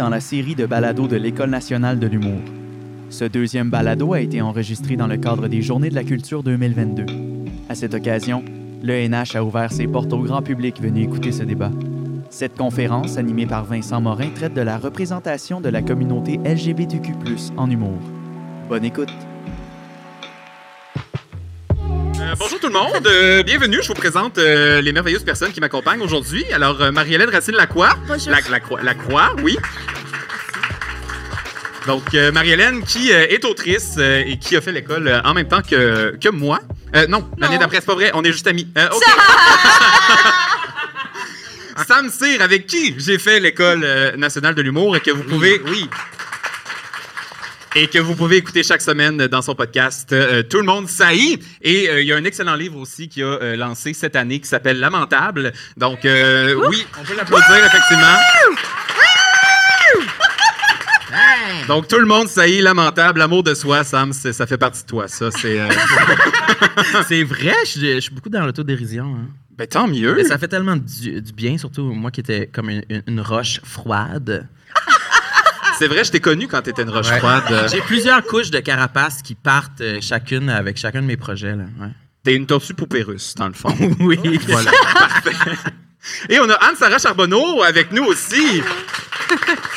dans la série de balados de l'École nationale de l'humour. Ce deuxième balado a été enregistré dans le cadre des Journées de la culture 2022. À cette occasion, l'ENH a ouvert ses portes au grand public venu écouter ce débat. Cette conférence, animée par Vincent Morin, traite de la représentation de la communauté LGBTQ+, en humour. Bonne écoute! Euh, bonjour tout le monde, euh, bienvenue. Je vous présente euh, les merveilleuses personnes qui m'accompagnent aujourd'hui. Alors, Marie-Hélène Racine-Lacroix. Bonjour. La, la, la Croix, oui. Donc, Marie-Hélène qui est autrice et qui a fait l'école en même temps que, que moi. Non, l'année d'après, c'est pas vrai, on est juste amis. Euh, ok. Sam Cyr, avec qui j'ai fait l'école nationale de l'humour et que vous pouvez, oui, et que vous pouvez écouter chaque semaine dans son podcast euh, Tout le monde saillit. Et euh, il y a un excellent livre aussi qui a euh, lancé cette année qui s'appelle Lamentable. Donc, oui, on peut l'applaudir, effectivement. Donc, tout le monde saillit, lamentable, l'amour de soi, Sam, ça fait partie de toi, ça. C'est. euh, C'est vrai, je suis, je suis beaucoup dans l'autodérision. Hein. ben, tant mieux. Mais ça fait tellement du, du bien, surtout moi qui étais comme une roche froide. C'est vrai, je t'ai connu quand t'étais une roche Ouais. froide. J'ai plusieurs couches de carapace qui partent euh, chacune avec chacun de mes projets. Là. Ouais. T'es une tortue poupée russe, dans le fond. Oui, Voilà, parfait. Et on a Anne-Sarah Charbonneau avec nous aussi.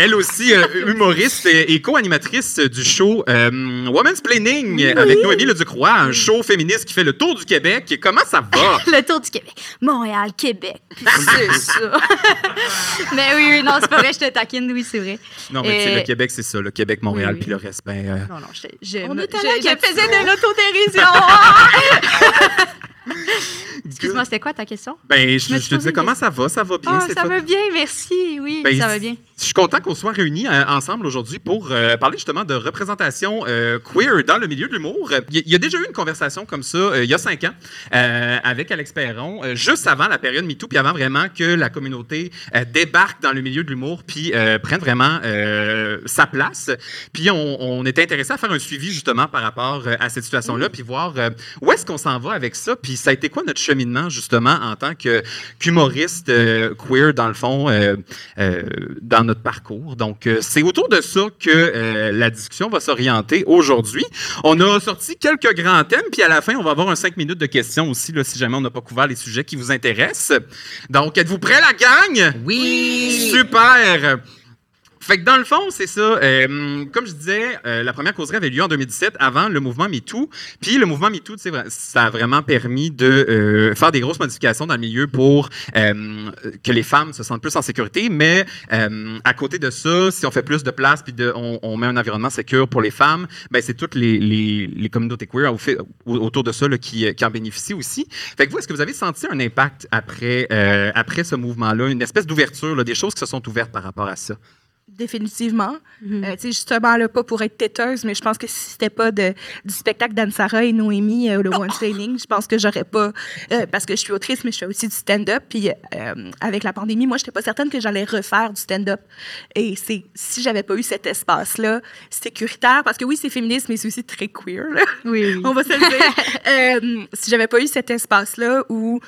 Elle aussi, euh, humoriste et, et co-animatrice du show euh, Women's Planning avec Noémie Leducroix, un show féministe qui fait le tour du Québec. Comment ça va? Le tour du Québec. Montréal, Québec. C'est ça. mais oui, oui, non, c'est pas vrai, je te taquine, oui, c'est vrai. Non, mais tu sais, Euh, le Québec, c'est ça, le Québec, Montréal, oui, oui. puis le reste, ben... euh, Non, non, je, je, On me- est je, je faisais de l'autodérision. Excuse-moi, c'était quoi ta question? ben, je, te disais comment ça va, ça va bien, c'est ça va bien, merci. Oui, Ben, ça va bien. Je suis content qu'on soit réunis euh, ensemble aujourd'hui pour euh, parler justement de représentation euh, queer dans le milieu de l'humour. Il y, a déjà eu une conversation comme ça il y a cinq ans avec Alex Perron, juste avant la période MeToo, puis avant vraiment que la communauté débarque dans le milieu de l'humour, puis prenne vraiment sa place. Puis on, on était intéressé à faire un suivi justement par rapport à cette situation-là, puis voir où est-ce qu'on s'en va avec ça, puis ça a été quoi notre cheminement justement en tant qu'humoriste euh, queer dans le fond euh, euh, dans notre parcours? Donc euh, c'est autour de ça que la discussion va s'orienter aujourd'hui. On a sorti quelques grands thèmes, puis à la fin on va avoir un cinq minutes de questions aussi là, si jamais on n'a pas couvert les sujets qui vous intéressent. Donc êtes-vous prêts la gang? Oui! Super! Fait que dans le fond, c'est ça. euh, comme je disais, euh, la première causerie avait lieu en 2017, avant le mouvement MeToo. Puis le mouvement MeToo, ça a vraiment permis de euh, faire des grosses modifications dans le milieu pour que les femmes se sentent plus en sécurité. Mais à côté de ça, si on fait plus de place puis on, met un environnement sécur pour les femmes, ben c'est toutes les, communautés queer autour de ça qui, en bénéficient aussi. Fait que vous, est-ce que vous avez senti un impact après, ce mouvement-là, une espèce d'ouverture, des choses qui se sont ouvertes par rapport à ça? Définitivement. Euh, tu sais, justement, là, pas pour être têteuse, mais je pense que si c'était pas de, du spectacle d'Anne-Sara et Noémie, euh, le One Training, je pense que j'aurais pas. euh, parce que je suis autrice, mais je fais aussi du stand-up. Puis avec la pandémie, moi, j'étais pas certaine que j'allais refaire du stand-up. Et c'est si j'avais pas eu cet espace-là sécuritaire, parce que oui, c'est féministe, mais c'est aussi très queer. là. Oui, oui. on va se le dire. Si j'avais pas eu cet espace-là où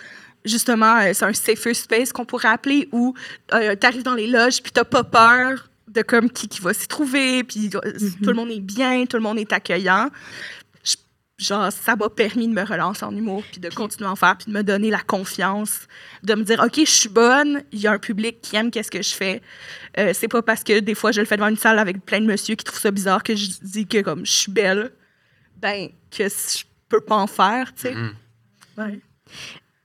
justement c'est un safer space qu'on pourrait appeler où euh, tu arrives dans les loges puis t'as pas peur de comme qui, qui va s'y trouver puis euh, tout le monde est bien, tout le monde est accueillant. Je- genre ça m'a permis de me relancer en humour puis de continuer à en faire puis de me donner la confiance de me dire OK, je suis bonne, il y a un public qui aime qu'est-ce que je fais. Euh, c'est pas parce que des fois je le fais devant une salle avec plein de monsieur qui trouvent ça bizarre que je dis que comme je suis belle ben que je peux pas en faire, tu sais. Mhm. Ouais.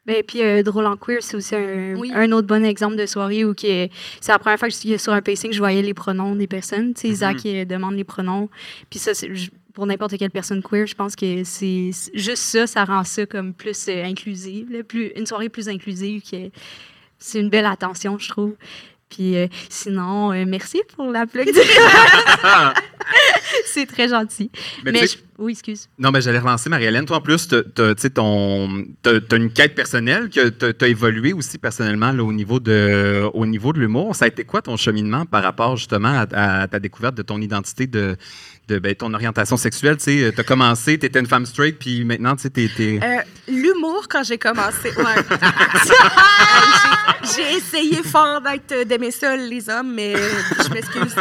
Ben, puis euh, Drôle en queer, c'est aussi un, Oui. un autre bon exemple de soirée où que- c'est la première fois que je- sur un pacing je voyais les pronoms des personnes. Tu sais, Isaac euh, demande les pronoms. Puis ça, pour n'importe quelle personne queer, je pense que c'est c'est- juste ça, ça rend ça comme plus euh, inclusive, là, plus, une soirée plus inclusive. que C'est une belle attention, je trouve. Puis euh, sinon, euh, merci pour l'applaudissement. c'est très gentil. Mais Mais, je- oui, excuse. Non, mais j'allais relancer Marie-Hélène. Toi, en plus, tu t'as une quête personnelle, que tu as évolué aussi personnellement là, au niveau de, au niveau de l'humour. Ça a été quoi ton cheminement par rapport justement à, à ta découverte de ton identité de, de ben, ton orientation sexuelle. Tu sais, as commencé, tu étais une femme straight, puis maintenant, tu t'es- Euh, L'humour, quand j'ai commencé, ouais. J'ai- essayé fort d'être euh, d'aimer ça, les hommes, mais euh, je m'excuse.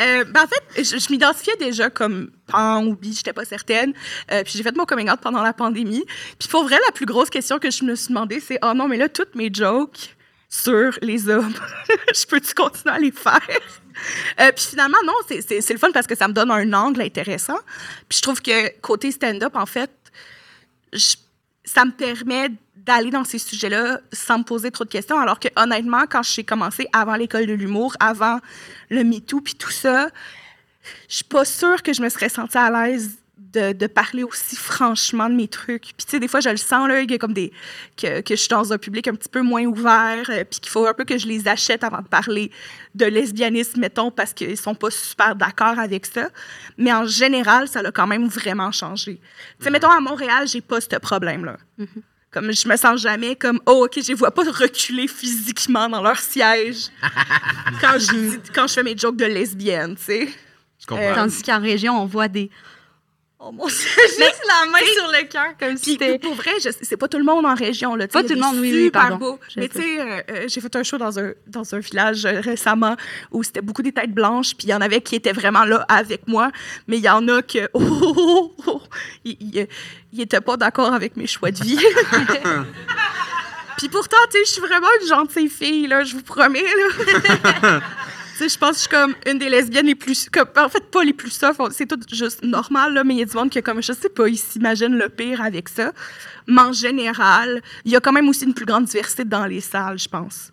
Euh, ben, en fait, je, je m'identifiais déjà comme pan ou bi, j'étais pas certaine. Euh, puis j'ai fait mon coming out pendant la pandémie. Puis pour vrai, la plus grosse question que je me suis demandé, c'est oh non, mais là, toutes mes jokes sur les hommes, je peux-tu continuer à les faire? Euh, puis finalement, non, c'est- le fun parce que ça me donne un angle intéressant. Puis je trouve que côté stand-up, en fait, ça me permet d'aller dans ces sujets-là sans me poser trop de questions. Alors que honnêtement, quand j'ai commencé avant l'école de l'humour, avant le MeToo, puis tout ça, je suis pas sûre que je me serais sentie à l'aise de, de parler aussi franchement de mes trucs. Puis tu sais, des fois, je le sens, là, a comme des... Que, que je suis dans un public un petit peu moins ouvert, euh, puis qu'il faut un peu que je les achète avant de parler de lesbianisme, mettons, parce qu'ils sont pas super d'accord avec ça. Mais en général, ça l'a quand même vraiment changé. Tu sais, mettons, à Montréal, j'ai pas ce problème-là. Comme je me sens jamais comme oh ok je les vois pas reculer physiquement dans leur siège quand je quand je fais mes jokes de lesbienne, tu sais. Euh, Tandis qu'en région, on voit des. Oh mon Dieu, juste la main sur le cœur, comme si c'était. pour vrai, c'est pas tout le monde en région là. Pas tout le monde, oui, oui, super pardon. beaux. Je Mais tu sais. euh, euh, j'ai fait un show dans un dans un village euh, récemment où c'était beaucoup des têtes blanches, puis il y en avait qui étaient vraiment là avec moi, mais il y en a que oh, oh, oh, oh, ils, ils- ils étaient pas d'accord avec mes choix de vie. Puis pourtant, tu sais, je suis vraiment une gentille fille, là, je vous promets, là. Sais, je pense que je suis comme une des lesbiennes les plus... Comme, en fait, pas les plus soft, c'est tout juste normal, là, mais il y a du monde qui, comme, je sais pas, ils s'imaginent le pire avec ça. Mais en général, il y a quand même aussi une plus grande diversité dans les salles, je pense.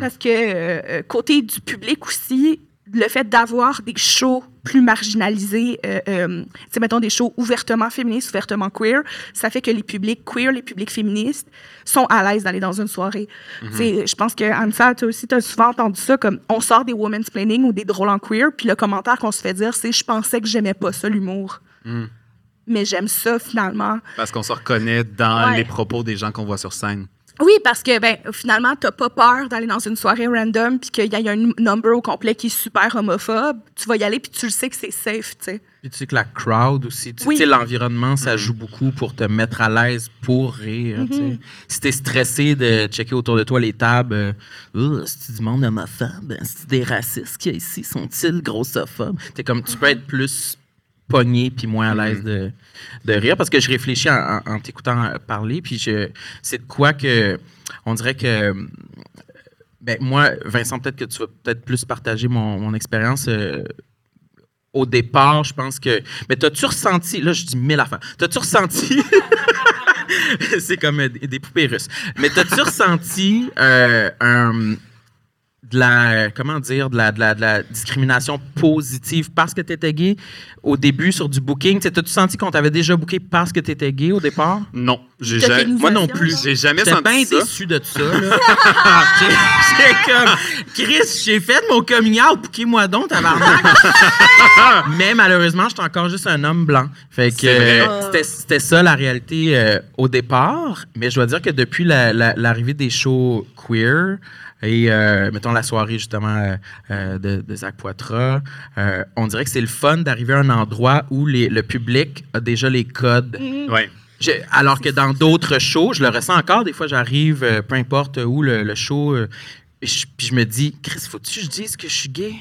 Parce que euh, euh, côté du public aussi, le fait d'avoir des shows plus marginalisés, euh, euh, tu mettons des shows ouvertement féministes, ouvertement queer, ça fait que les publics queer, les publics féministes sont à l'aise d'aller dans une soirée. Sais, Je pense que, Ansa, toi aussi, tu as souvent entendu ça, comme on sort des women's planning ou des drôles en queer, puis le commentaire qu'on se fait dire, c'est « je pensais que j'aimais pas ça, l'humour mais j'aime ça, finalement. Parce qu'on se reconnaît dans Ouais. les propos des gens qu'on voit sur scène. Oui, parce que ben, finalement, t'as pas peur d'aller dans une soirée random puis qu'il y a un number au complet qui est super homophobe. Tu vas y aller puis tu le sais que c'est safe, tu sais. Puis tu sais que la crowd aussi, tu Oui. sais, l'environnement, ça joue beaucoup pour te mettre à l'aise pour rire. tu sais. Si t'es stressé de checker autour de toi les tables, euh, Oh, c'est du monde homophobe, c'est des racistes qu'il y a ici, sont-ils grossophobes? T'es comme, tu peux être plus pogné puis moins à l'aise de, de rire parce que je réfléchis en, en- en t'écoutant parler puis je c'est de quoi que on dirait que ben moi Vincent peut-être que tu vas peut-être plus partager mon, mon expérience euh, au départ, je pense que. Mais t'as-tu ressenti. Là, je dis mille affaires. T'as-tu ressenti? C'est comme euh, des, des poupées russes. Mais t'as-tu ressenti euh, un- de la. Comment dire De la, de la, de la discrimination positive parce que t'étais gay au début sur du booking? Tu T'as-tu senti qu'on t'avait déjà booké parce que t'étais gay au départ? Non, j'ai jamais. une Moi non plus. J'ai jamais J'étais senti bien ça. déçu de ça. là. J'ai- J'ai comme, Chris, j'ai fait mon coming out, bouquez-moi donc, tabarnak. Mais malheureusement, j'étais encore juste un homme blanc. Fait que C'est vrai. euh, c'était- c'était ça la réalité euh, au départ. Mais je dois dire que depuis la- la- l'arrivée des shows queer, et euh, mettons la soirée justement euh, euh, de, de Zach Poitras, euh, on dirait que c'est le fun d'arriver à un endroit où les- le public a déjà les codes Ouais. je- alors que dans d'autres shows, je le ressens encore. Des fois, j'arrive, euh, peu importe où le, le show, euh, je- puis je me dis, Chris, faut-tu que je dise que je suis gay?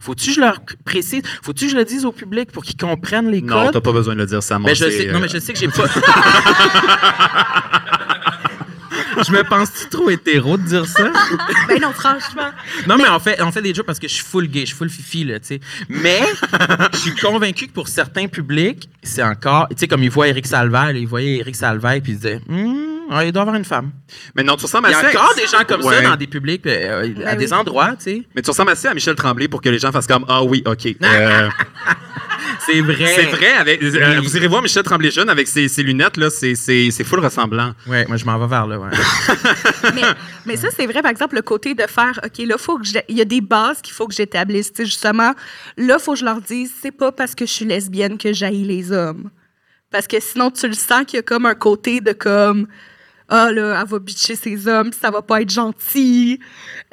Faut-tu que je leur précise? Faut-tu que je le dise au public pour qu'ils comprennent les Non, codes? t'as pas besoin de le dire, ça Ben, je sais, non, mais je sais que j'ai pas. je me pense-tu trop hétéro de dire ça? Ben non, franchement. Non, mais on fait, on fait des jokes parce que je suis full gay, je suis full fifi, là, tu sais. Mais je suis convaincu que pour certains publics, c'est encore. Tu sais, comme ils voient Eric Salvaire, là, ils voyaient Eric Salvaire, puis ils disaient, Hum, ouais, il doit avoir une femme. Mais non, tu ressembles Il y a assez. encore des gens comme Ouais. ça dans des publics, euh, à Ben des oui. endroits, tu sais. Mais tu ressembles assez à Michel Tremblay pour que les gens fassent comme Ah oui, OK. Euh, C'est vrai. c'est vrai. Avec, euh, Oui. Vous irez voir Michel Tremblay jeune avec ses, ses lunettes, là, c'est, c'est, c'est full ressemblant. Ouais, moi, je m'en vais vers là, ouais. mais, mais ça, c'est vrai, par exemple, le côté de faire, OK, là, faut que je- il y a des bases qu'il faut que j'établisse. Justement, là, il faut que je leur dise, c'est pas parce que je suis lesbienne que j'haïs les hommes. Parce que sinon, tu le sens qu'il y a comme un côté de comme, ah là, elle va bitcher ses hommes, puis ça va pas être gentil.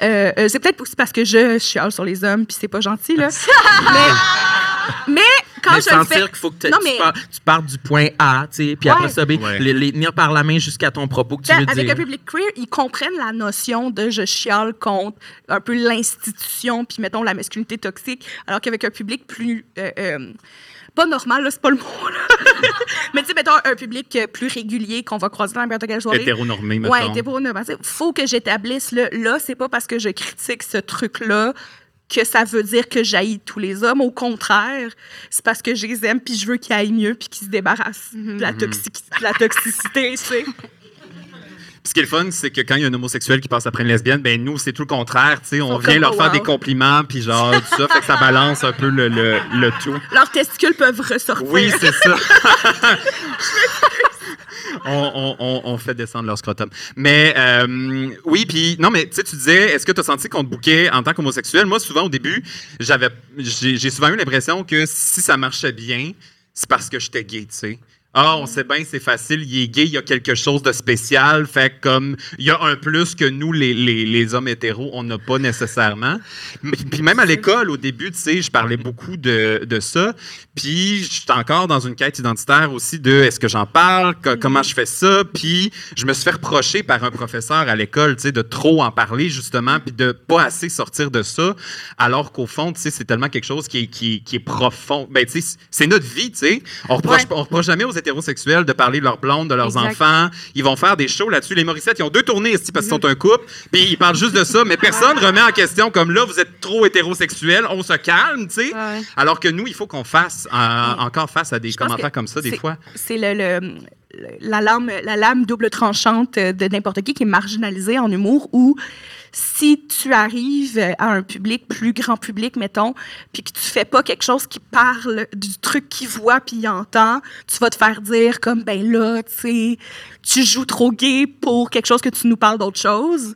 Euh, euh, c'est peut-être aussi parce que je chiale sur les hommes, puis c'est pas gentil, là. mais, mais quand mais je le sentir fais. qu'il faut que te- Non, tu, pars- tu partes du point A, tu sais, puis Ouais. après ça, ben, Ouais. les, les tenir par la main jusqu'à ton propos que tu T'sais, veux avec dire. un public queer, ils comprennent la notion de je chiale contre un peu l'institution, puis mettons la masculinité toxique, alors qu'avec un public plus. euh, euh, pas normal, là, c'est pas le mot, là. Mais tu sais, mettons un public plus régulier qu'on va croiser dans n'importe quelle soirée. Hétéronormé, mettons. Ouais, hétéronormé. Il faut que j'établisse le là, c'est pas parce que je critique ce truc-là que ça veut dire que j'haïs tous les hommes. Au contraire, c'est parce que je les aime puis je veux qu'ils aillent mieux puis qu'ils se débarrassent de, la toxici- de la toxicité, tu sais. Puis ce qui est le fun, c'est que quand il y a un homosexuel qui passe après une lesbienne, ben nous, c'est tout le contraire. sais, On vient leur oh, faire des compliments, puis genre, tout ça, fait que ça balance un peu le, le, le tout. Leurs testicules peuvent ressortir. Oui, c'est ça. on, fait descendre leur scrotum. Mais euh, oui, puis non, mais tu tu disais, est-ce que tu as senti qu'on te bouquait en tant qu'homosexuel? Moi, souvent au début, j'avais, j'ai souvent eu l'impression que si ça marchait bien, c'est parce que j'étais gay, tu sais. Ah, on sait bien, c'est facile, il est gay, il y a quelque chose de spécial. Fait comme il y a un plus que nous, les, les- les hommes hétéros, on n'a pas nécessairement. Mais- Puis même à l'école, au début, tu sais, je parlais beaucoup de, de ça. Puis j'étais encore dans une quête identitaire aussi de est-ce que j'en parle, co- comment je fais ça. Puis je me suis fait reprocher par un professeur à l'école, tu sais, de trop en parler justement, puis de pas assez sortir de ça. Alors qu'au fond, tu sais, c'est tellement quelque chose qui est, qui, qui est profond. Ben, tu sais, c'est notre vie, tu sais. On reproche, Ouais. on reproche jamais aux hétérosexuels de parler de leurs blondes, de leurs Exact. enfants. Ils vont faire des shows là-dessus. Les Morissettes, ils ont deux tournées ici parce qu'ils sont un couple, puis ils parlent juste de ça, mais personne remet en question comme là, vous êtes trop hétérosexuel, on se calme, tu sais. Ouais. Alors que nous, il faut qu'on fasse euh, encore face à des Je commentaires comme ça des fois. C'est le- la, lame, la lame double tranchante de n'importe qui qui est marginalisée en humour où si tu arrives à un public, plus grand public, mettons, puis que tu fais pas quelque chose qui parle du truc qu'il voit puis il entend, tu vas te faire dire comme, ben là, tu sais, tu joues trop gay pour quelque chose que tu nous parles d'autre chose.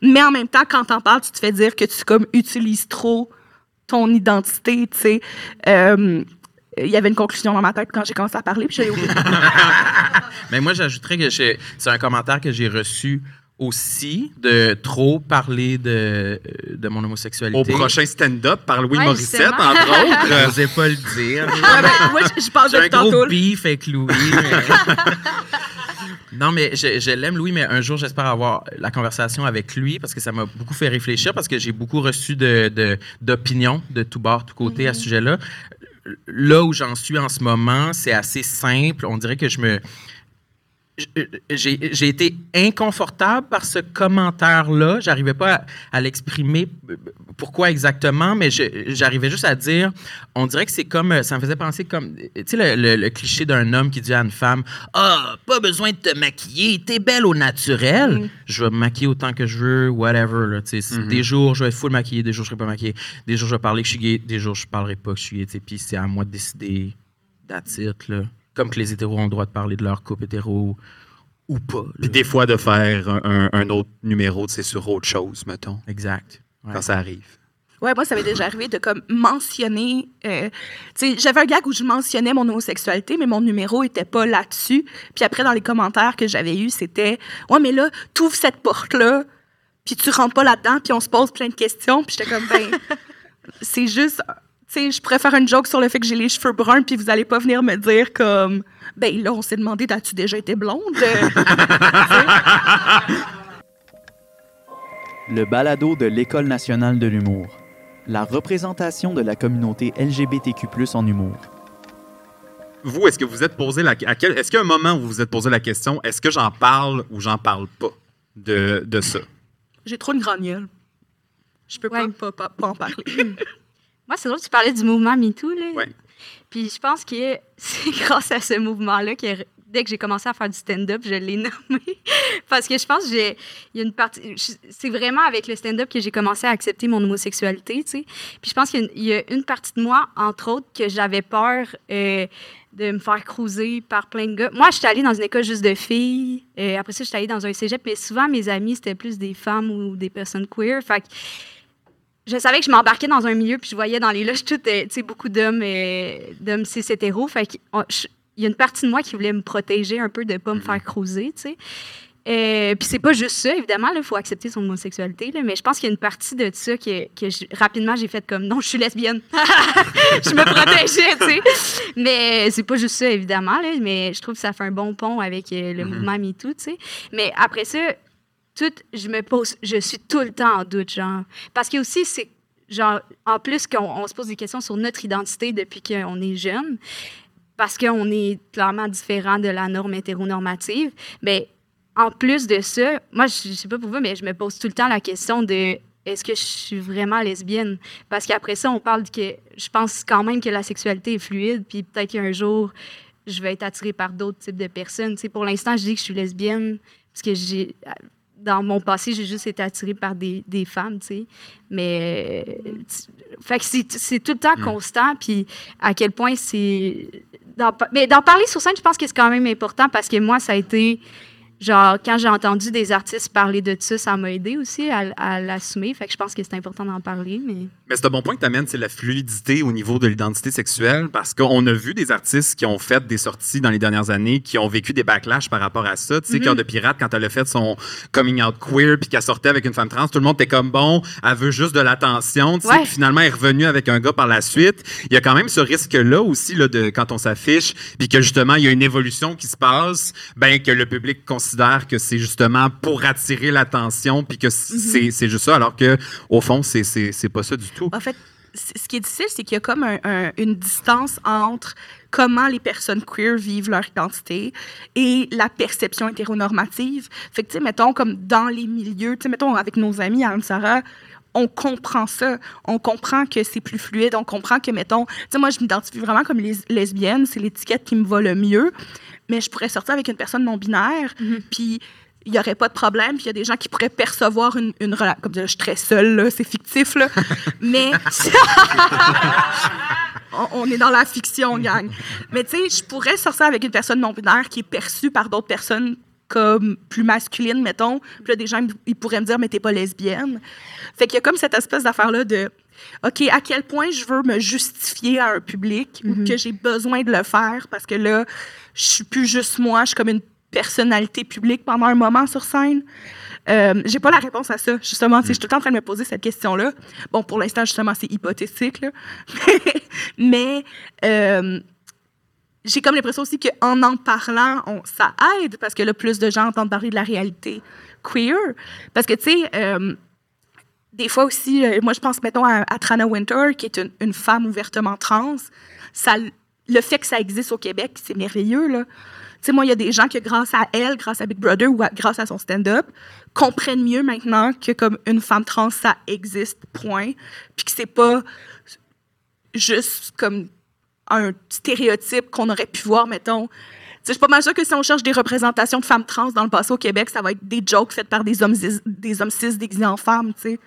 Mais en même temps, quand t'en parles, tu te fais dire que tu comme utilises trop ton identité, tu. Euh, il y avait une conclusion dans ma tête quand j'ai commencé à parler, puis j'ai oublié. Mais moi, j'ajouterais que j'ai- c'est un commentaire que j'ai reçu aussi de trop parler de, de mon homosexualité. Au prochain stand-up par Louis Ouais, Morissette, justement. entre autres. Je n'osais pas le dire. Ah ben, moi, je, parle J'ai de un gros beef avec Louis. mais- non, mais je, je l'aime, Louis, mais un jour, j'espère avoir la conversation avec lui parce que ça m'a beaucoup fait réfléchir parce que j'ai beaucoup reçu de- de- d'opinions de, tout bord, tout côté à ce sujet-là. Là où j'en suis en ce moment, c'est assez simple. On dirait que je me. Je- J'ai été inconfortable par ce commentaire-là. J'arrivais pas à, à l'exprimer euh, pourquoi exactement, mais j'arrivais juste à dire, on dirait que c'est comme, euh, ça me faisait penser comme, tu sais, le, le- le cliché d'un homme qui dit à une femme, ah, pas besoin de te maquiller, t'es belle au naturel. Je vais me maquiller autant que je veux, whatever. Là, tu sais. C'est- Des jours, je vais être full maquillée, des jours, je serai pas maquillée, des jours, je vais parler que je suis gay, des jours, je parlerai pas que je suis gay. Puis c'est à moi de décider, that's it, là. Comme que les hétéros ont le droit de parler de leur couple hétéro ou pas. là. Puis des fois, de faire un, autre numéro, c'est sur autre chose, mettons, Exact. Ouais. quand ça arrive. Ouais, moi, ça m'est déjà arrivé de comme mentionner. euh, tu sais, j'avais un gag où je mentionnais mon homosexualité, mais mon numéro était pas là-dessus. Puis après, dans les commentaires que j'avais eus, c'était Ouais, mais là, t'ouvres cette porte-là, puis tu rentres pas là-dedans, puis on se pose plein de questions. Puis j'étais comme Ben, c'est juste. Sais, je pourrais faire une joke sur le fait que j'ai les cheveux bruns, puis vous allez pas venir me dire comme Ben là, on s'est demandé, as-tu déjà été blonde? Le balado de l'École nationale de l'humour. La représentation de la communauté LGBTQ+ en humour. Vous, est-ce que vous êtes posé la à quel- est-ce qu'il y a un moment où vous vous êtes posé la question est-ce que j'en parle ou j'en parle pas de, de ça? j'ai trop une grande gueule. Je peux Ouais. pas, pas, pas, pas en parler. Moi, c'est drôle, tu parlais du mouvement MeToo, là. Ouais. Puis je pense que c'est grâce à ce mouvement-là que dès que j'ai commencé à faire du stand-up, je l'ai nommé. Parce que je pense que j'ai- il y a une partie. je- C'est vraiment avec le stand-up que j'ai commencé à accepter mon homosexualité, tu sais. Puis je pense qu'il y a une- il y, a une partie de moi, entre autres, que j'avais peur euh, de me faire cruiser par plein de gars. Moi, j'étais allée dans une école juste de filles. Euh, après ça, j'étais allée dans un cégep, mais souvent, mes amis, c'était plus des femmes ou des personnes queer. Fait que je savais que je m'embarquais dans un milieu, puis je voyais dans les loges tout, euh, tu sais, beaucoup d'hommes, euh, d'hommes cis hétéros. Fait il y a une partie de moi qui voulait me protéger un peu de ne pas me faire cruiser, tu sais. Euh, puis c'est pas juste ça, évidemment, il faut accepter son homosexualité, là, mais je pense qu'il y a une partie de ça que, que je- rapidement j'ai fait comme non, je suis lesbienne. je me protégeais, tu sais. Mais c'est pas juste ça, évidemment, là, mais je trouve que ça fait un bon pont avec euh, le mouvement MeToo, tu sais. Mais après ça, tout, je me pose, je suis tout le temps en doute, genre. Parce que aussi, c'est genre, en plus qu'on on se pose des questions sur notre identité depuis qu'on est jeune, parce qu'on est clairement différent de la norme hétéronormative, mais en plus de ça, moi, je, je sais pas pour vous, mais je me pose tout le temps la question de est-ce que je suis vraiment lesbienne? Parce qu'après ça, on parle que je pense quand même que la sexualité est fluide, puis peut-être qu'un jour, je vais être attirée par d'autres types de personnes. Tu sais, pour l'instant, je dis que je suis lesbienne parce que j'ai dans mon passé, j'ai juste été attirée par des, des femmes, tu sais. Mais euh, fait que c'est tout le temps constant, puis à quel point c'est mais d'en parler sur scène, je pense que c'est quand même important parce que moi, ça a été genre quand j'ai entendu des artistes parler de ça, ça m'a aidé aussi à, à l'assumer. Fait que je pense que c'est important d'en parler, mais Mais c'est un bon point que tu amènes, c'est la fluidité au niveau de l'identité sexuelle, parce qu'on a vu des artistes qui ont fait des sorties dans les dernières années, qui ont vécu des backlash par rapport à ça. Tu sais, Cœur de Pirate, quand elle a fait son coming out queer, puis qu'elle sortait avec une femme trans, tout le monde était comme bon, elle veut juste de l'attention. tu sais, Ouais. Finalement, elle est revenue avec un gars par la suite. Il y a quand même ce risque-là aussi, là, de, quand on s'affiche, puis que justement, il y a une évolution qui se passe, ben que le public considère que c'est justement pour attirer l'attention, puis que c'est c'est juste ça, alors que au fond, c'est- pas ça du tout. En fait, ce qui est difficile, c'est qu'il y a comme un- un- une distance entre comment les personnes queer vivent leur identité et la perception hétéronormative. Fait que, tu sais, mettons, comme dans les milieux, tu sais, mettons, avec nos amis, Anne-Sara, on comprend ça. On comprend que c'est plus fluide. On comprend que, mettons, tu sais, moi, je m'identifie vraiment comme les- lesbienne. C'est l'étiquette qui me va le mieux. Mais je pourrais sortir avec une personne non-binaire, puis il n'y aurait pas de problème. Puis il y a des gens qui pourraient percevoir une, une relation. Comme je suis très seule, là, c'est fictif, là. Mais. on, on est dans la fiction, gang. Mais tu sais, je pourrais sortir avec une personne non-binaire qui est perçue par d'autres personnes comme plus masculine, mettons. Puis là, des gens, ils pourraient me dire, mais t'es pas lesbienne. Fait qu'il y a comme cette espèce d'affaire-là de, OK, à quel point je veux me justifier à un public ou que j'ai besoin de le faire parce que là, je suis plus juste moi, je suis comme une personnalité publique pendant un moment sur scène. Euh, j'ai pas la réponse à ça, justement. Je suis tout le temps en train de me poser cette question-là. Bon, pour l'instant, justement, c'est hypothétique, là. mais euh, j'ai comme l'impression aussi qu'en en parlant, ça aide parce que là, plus de gens entendent parler de la réalité queer. Parce que, tu sais, euh, des fois aussi, euh, moi, je pense, mettons, à, à Trana Winter, qui est une, femme ouvertement trans. Ça, le fait que ça existe au Québec, c'est merveilleux, là. Tu sais, moi, il y a des gens qui, grâce à elle, grâce à Big Brother ou grâce à son stand-up, comprennent mieux maintenant que comme une femme trans, ça existe, point. Puis que c'est pas juste comme un stéréotype qu'on aurait pu voir, mettons. Je suis pas mal sûre que si on cherche des représentations de femmes trans dans le passé au Québec, ça va être des jokes faites par des hommes, cis- des hommes cis déguisés en femmes, tu sais.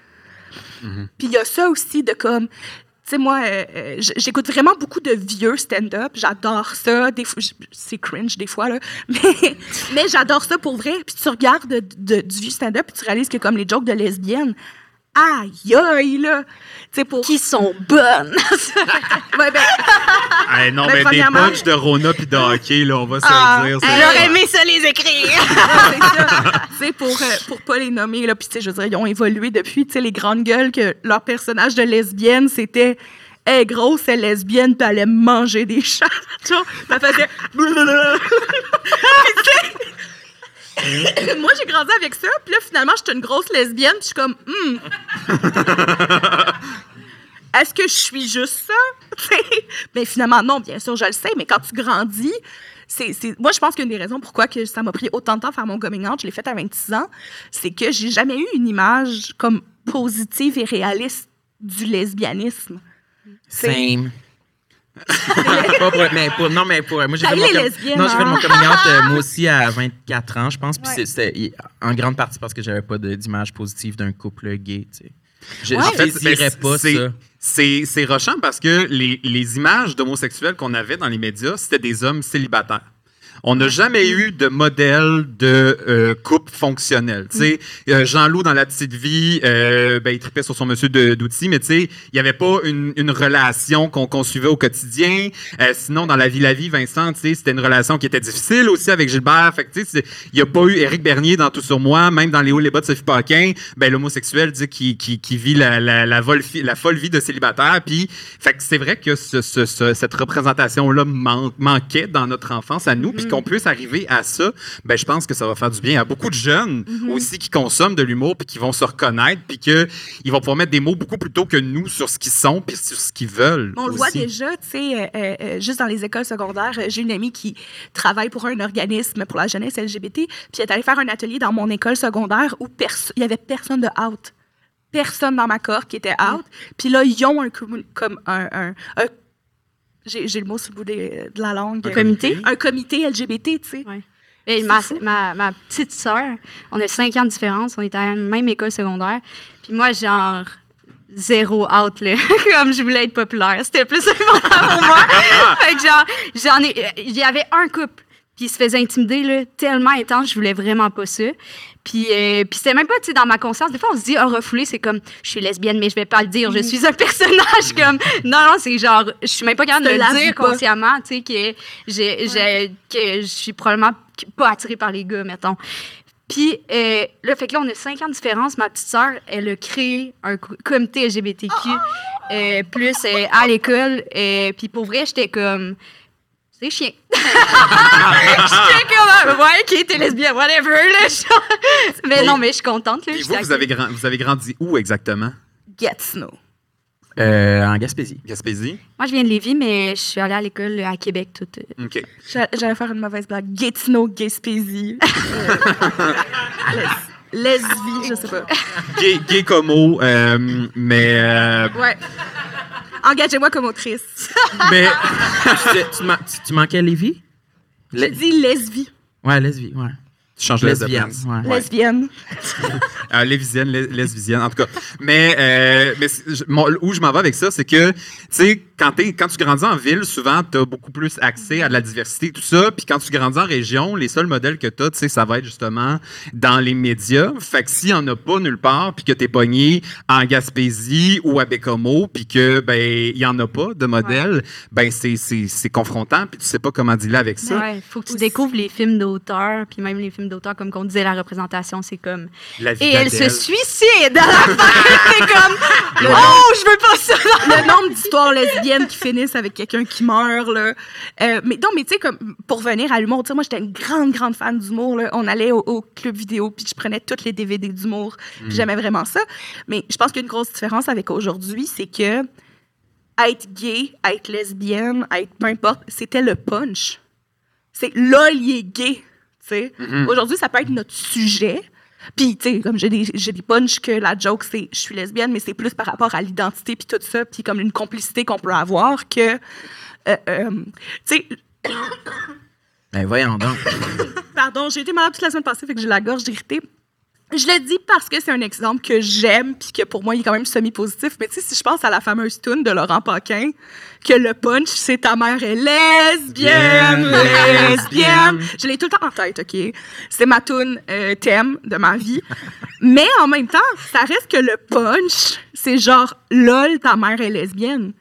Puis il y a ça aussi de comme. Tu sais, moi, euh, euh, j'écoute vraiment beaucoup de vieux stand-up. J'adore ça. Des c'est cringe des fois, là. Mais, mais j'adore ça pour vrai. Puis tu regardes de- de- du vieux stand-up puis tu réalises que comme les jokes de lesbiennes, aïe, aïe, là. Tu sais, pour. qui sont bonnes. Ouais, ben, Hey, non, Ben, mais des punchs de Rona puis de hockey, là, on va se Ah, le dire. aurait aimé ça les écrire. c'est ça. Tu sais, pour, euh, pour pas les nommer, là, puis tu sais, je veux dire, ils ont évolué depuis, tu sais, les grandes gueules, que leur personnage de lesbienne, c'était... Hey, grosse, elle est lesbienne, puis elle aime manger des chats. Genre, elle faisait... Puis, tu sais, Moi, j'ai grandi avec ça, puis là, finalement, je suis une grosse lesbienne, puis je suis comme... Hmm. Est-ce que je suis juste ça? Mais finalement, non, bien sûr, je le sais, mais quand tu grandis, c'est, c'est- moi, je pense qu'une des raisons pourquoi que ça m'a pris autant de temps à faire mon coming out, je l'ai fait à 26 ans, c'est que j'ai jamais eu une image comme positive et réaliste du lesbianisme. Same. Pas pour- mais pour- non, mais pour. Moi, j'ai fait, mon com- non, j'ai fait mon coming out, euh, moi aussi, à 24 ans, je pense. Puis Ouais. c'est- c'était en grande partie parce que j'avais pas d'image positive d'un couple gay, tu sais. Je En fait, désirais ben, pas c'est- ça. C'est c'est rochant parce que les, les images d'homosexuels qu'on avait dans les médias, c'était des hommes célibataires. On n'a jamais eu de modèle de euh, couple fonctionnel. Tu sais, euh, Jean-Loup dans La Petite Vie, euh, ben, il tripait sur son monsieur d'outils, mais tu sais, il n'y avait pas une, une relation qu'on qu'on suivait au quotidien. Euh, sinon, dans La Vie, la vie, Vincent, tu sais, c'était une relation qui était difficile aussi avec Gilbert. Fait que, tu sais, il n'y a pas eu Éric Bernier dans Tout sur moi, même dans Les hauts les bas de Sophie Paquin, ben, l'homosexuel, dit qui, qui, qui vit la, la, la, vol- la folle vie de célibataire. Puis, fait que c'est vrai que ce- ce- ce- cette représentation-là man- manquait dans notre enfance à nous, puis qu'on puisse arriver à ça, ben, je pense que ça va faire du bien à beaucoup de jeunes aussi qui consomment de l'humour, puis qui vont se reconnaître, puis qu'ils vont pouvoir mettre des mots beaucoup plus tôt que nous sur ce qu'ils sont, puis sur ce qu'ils veulent. On le voit déjà, tu sais, euh, euh, euh, juste dans les écoles secondaires, j'ai une amie qui travaille pour un organisme pour la jeunesse LGBT, puis elle est allée faire un atelier dans mon école secondaire où il y avait personne de out. Personne dans ma corps qui était out. Puis là, ils ont un comme un... un- un- j'ai j'ai le mot sur le bout de la langue. Un comité? Un comité LGBT, tu sais. Ouais. Et ma, ma, ma petite sœur, on a cinq ans de différence, on était à la même école secondaire. Puis moi, genre, zéro out, là. Comme je voulais être populaire. C'était plus important pour moi. fait que genre, j'en ai. Il y avait un couple. Puis il se faisait intimider, là, tellement intense, je voulais vraiment pas ça. Puis, euh, puis c'était même pas, tu sais, dans ma conscience. Des fois, on se dit, ah, refoulé, c'est comme, je suis lesbienne, mais je vais pas le dire, je suis un personnage. comme, non, non, c'est genre, je suis même pas capable de le dire pas. consciemment, tu sais, que, j'ai, j'ai- que je suis probablement pas attirée par les gars, mettons. Puis euh, là, fait que là, on a cinq ans de différence. Ma petite sœur, elle a créé un co- comité LGBTQ euh, plus euh, à l'école. Euh, puis pour vrai, j'étais comme. C'est chien. j'étais comme. Ouais, qui était lesbienne, whatever. Là, genre. mais non, mais je suis contente. Là, Puis j'étais vous, vous avez, grand- vous avez grandi où exactement? Gatineau. Euh, en Gaspésie. Gaspésie? Moi, je viens de Lévis, mais je suis allée à l'école à Québec toute. euh, OK. J'a- J'allais faire une mauvaise blague. Gatineau, Gaspésie. Euh, les- Lesbie, je sais pas. Gay, gay comme mot, euh, mais... euh, Ouais. Engagez-moi comme autrice. mais tu, tu man- tu- tu manquais Lévis? J'ai dit lesbie. Ouais, lesbie, ouais. tu changes de Lesbienne, place. ouais. Ouais. Lesbienne. Euh, lesbienne, les- lesbienne, en tout cas. Mais, euh, mais c'est- je- mon- où je m'en vais avec ça, c'est que, tu sais, quand, t'es- quand tu grandis en ville, souvent, tu as beaucoup plus accès à de la diversité, tout ça. Puis quand tu grandis en région, les seuls modèles que tu as, tu sais, ça va être justement dans les médias. Fait que s'il n'y en a pas nulle part, puis que tu es pogné en Gaspésie ou à Bécomo, puis que, ben, il n'y en a pas de modèle, ben, c'est- c'est c'est confrontant, puis tu sais pas comment dealer avec ça. Ouais, faut que tu découvres les films d'auteur, puis même les films d'auteur, comme qu'on disait, la représentation, c'est comme. La vie Et elle se suicide à la fin! c'est comme. Oh, je veux pas ça! le nombre d'histoires lesbiennes qui finissent avec quelqu'un qui meurt là. Euh, mais non mais tu sais comme pour venir à l'humour tu sais moi j'étais une grande grande fan d'humour là. on allait au, au club vidéo puis je prenais toutes les DVD d'humour puis j'aimais vraiment ça. Mais je pense qu'il y a une grosse différence avec aujourd'hui c'est que être gay être lesbienne être peu importe c'était le punch. C'est là il est gay tu sais. Aujourd'hui ça peut être notre sujet puis, tu sais, comme j'ai des, j'ai des punchs que la joke, c'est je suis lesbienne, mais c'est plus par rapport à l'identité, puis tout ça, puis comme une complicité qu'on peut avoir que. euh, euh, tu sais, Ben, voyons donc. pardon, j'ai été malade toute la semaine passée, fait que j'ai la gorge irritée. Je le dis parce que c'est un exemple que j'aime, puis que pour moi, il est quand même semi-positif. Mais tu sais, si je pense à la fameuse tune de Laurent Paquin, que le punch, c'est ta mère est lesbienne, Lesbienne, lesbienne. Je l'ai tout le temps en tête, OK? C'est ma tune euh, thème de ma vie. Mais en même temps, ça reste que le punch, c'est genre, lol, ta mère est lesbienne.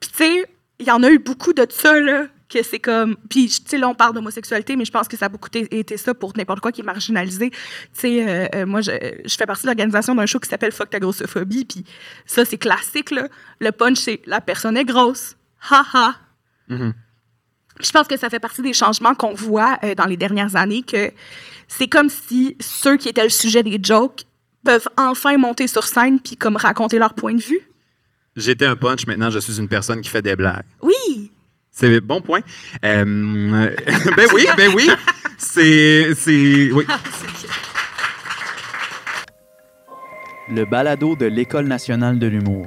Puis tu sais, il y en a eu beaucoup de ça, là, que c'est comme... Puis, tu sais, là, on parle d'homosexualité, mais je pense que ça a beaucoup été ça pour n'importe quoi qui est marginalisé. Tu sais, euh, euh, moi, je, je fais partie de l'organisation d'un show qui s'appelle Fuck ta grossophobie, puis ça, c'est classique, là. Le punch, c'est la personne est grosse. Ha ha. Je pense que ça fait partie des changements qu'on voit euh, dans les dernières années, que c'est comme si ceux qui étaient le sujet des jokes peuvent enfin monter sur scène puis comme raconter leur point de vue. J'étais un punch, maintenant je suis une personne qui fait des blagues. Oui, C'est bon point. Euh, ben oui, ben oui. C'est. c'est oui. Le balado de l'École nationale de l'humour.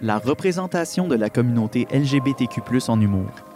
La représentation de la communauté LGBTQ+ en humour.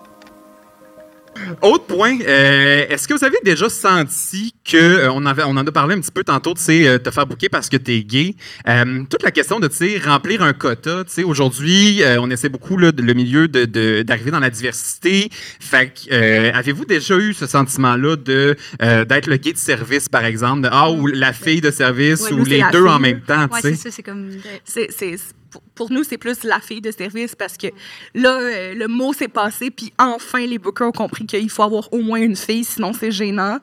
Autre point, euh, est-ce que vous avez déjà senti que, euh, on, avait, on en a parlé un petit peu tantôt, tu sais, euh, te faire bouquer parce que t'es gay. Euh, toute la question de, tu sais, remplir un quota, tu sais, aujourd'hui, on essaie beaucoup, là, de- le milieu de- de- d'arriver dans la diversité. Fait que, avez-vous déjà eu ce sentiment-là de, d'être le gay de service, par exemple, de, ah, ou la fille de service, Ouais, ou nous, les deux en même temps, tu Ouais, sais? c'est ça, c'est comme. C'est, c'est- pour, pour nous, c'est plus la fille de service parce que là, euh, le mot s'est passé, puis enfin, les bookers ont compris qu'il faut avoir au moins une fille, sinon c'est gênant.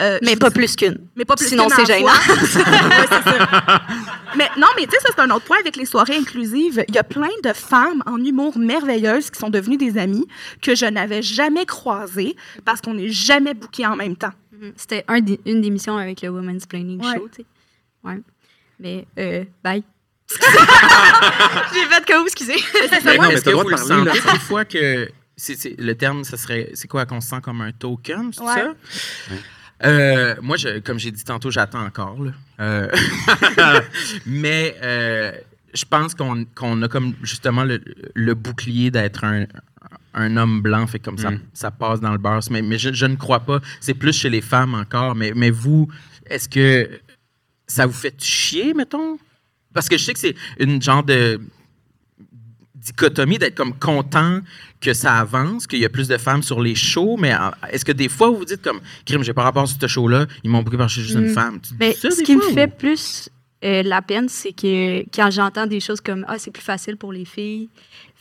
Euh, Mais pas plus qu'une. mais pas plus Sinon, qu'une c'est. Ouais, c'est ça. Mais non, mais tu sais, ça, c'est un autre point avec les soirées inclusives. Il y a plein de femmes en humour merveilleuses qui sont devenues des amies que je n'avais jamais croisées parce qu'on n'est jamais bookées en même temps. Mhm. C'était un une des missions avec le Women's Planning Ouais. Show, tu sais. Ouais. Mais, euh, bye. J'ai fait comme, excusez. Ben non, mais Est-ce t'as que le droit vous de le sentez? Des fois que c'est, c'est- le terme, ça serait, c'est quoi qu'on se sent comme un token, c'est Ouais. ça? Euh, moi, je, comme j'ai dit tantôt, j'attends encore. là. Euh, mais euh, je pense qu'on, qu'on a comme justement le, le bouclier d'être un, un homme blanc, fait comme ça, Mm. ça passe dans le beurre. Mais, mais je, je ne crois pas. C'est plus chez les femmes encore. Mais, mais vous, est-ce que ça vous fait chier, mettons? Parce que je sais que c'est une genre de dichotomie d'être comme content que ça avance, qu'il y a plus de femmes sur les shows, mais est-ce que des fois vous vous dites comme crime, j'ai pas rapport sur ce show-là, ils m'ont bouqué parce que je suis juste une Mm. femme. Tu Mais ça, ce qui me fait plus euh, la peine, c'est que quand j'entends des choses comme Ah, c'est plus facile pour les filles.